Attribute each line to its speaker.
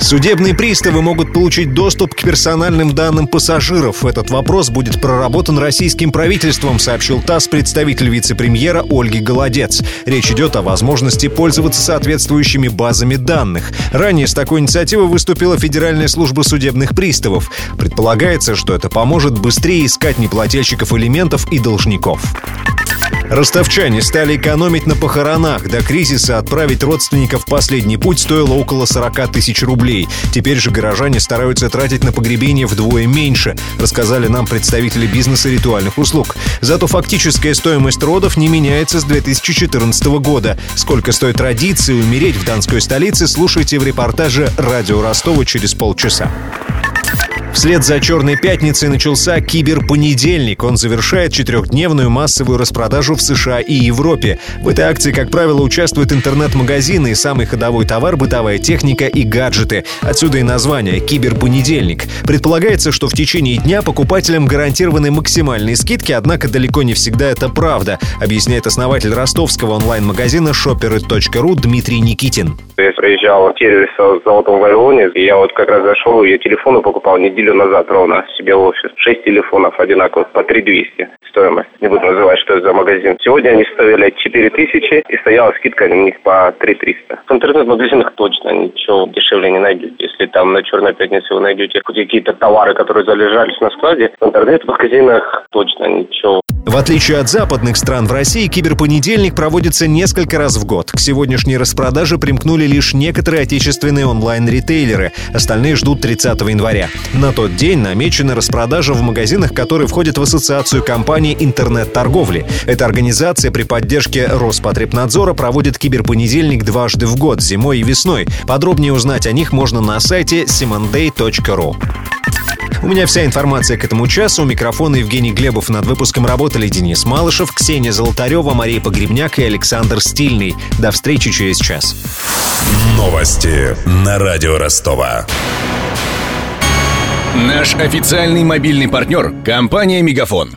Speaker 1: Судебные приставы могут получить доступ к персональным данным пассажиров. Этот вопрос будет проработан российским правительством, сообщил ТАСС представитель вице-премьера Ольги Голодец. Речь идет о возможности пользоваться соответствующими базами данных. Ранее с такой инициативой выступила Федеральная служба судебных приставов. Предполагается, что это поможет быстрее искать неплательщиков элементов и должников. Ростовчане стали экономить на похоронах. До кризиса отправить родственников в последний путь стоило около 40 тысяч рублей. Теперь же горожане стараются тратить на погребение вдвое меньше, рассказали нам представители бизнеса ритуальных услуг. Зато фактическая стоимость родов не меняется с 2014 года. Сколько стоит традиции умереть в Донской столице, слушайте в репортаже «Радио Ростова» через полчаса. Вслед за «Черной пятницей» начался киберпонедельник. Он завершает четырехдневную массовую распродажу в США и Европе. В этой акции, как правило, участвуют интернет-магазины и самый ходовой товар – бытовая техника и гаджеты. Отсюда и название «Киберпонедельник». Предполагается, что в течение дня покупателям гарантированы максимальные скидки, однако далеко не всегда это правда, объясняет основатель ростовского онлайн-магазина shoppery.ru Дмитрий Никитин.
Speaker 2: Я приезжал в сервис в Золотом Вавилоне, и я вот как раз зашел, я телефоны покупал неделю назад ровно себе в офис. Шесть телефонов одинаковых по 3200 стоимость. Не буду называть, что это за магазин. Сегодня они стоили 4000 и стояла скидка на них по 3300. В интернет-магазинах точно ничего дешевле не найдете. Если там на Черной пятнице вы найдете какие-то товары, которые залежались на складе, в интернет-магазинах точно ничего
Speaker 1: в отличие от западных стран, в России киберпонедельник проводится несколько раз в год. К сегодняшней распродаже примкнули лишь некоторые отечественные онлайн-ритейлеры. Остальные ждут 30 января. На тот день намечена распродажа в магазинах, которые входят в ассоциацию компаний интернет-торговли. Эта организация при поддержке Роспотребнадзора проводит киберпонедельник дважды в год, зимой и весной. Подробнее узнать о них можно на сайте simonday.ru. У меня вся информация к этому часу. У микрофона Евгений Глебов. Над выпуском работали Денис Малышев, Ксения Золотарева, Мария Погребняк и Александр Стильный. До встречи через час.
Speaker 3: Новости на радио Ростова.
Speaker 4: Наш официальный мобильный партнер – компания «Мегафон».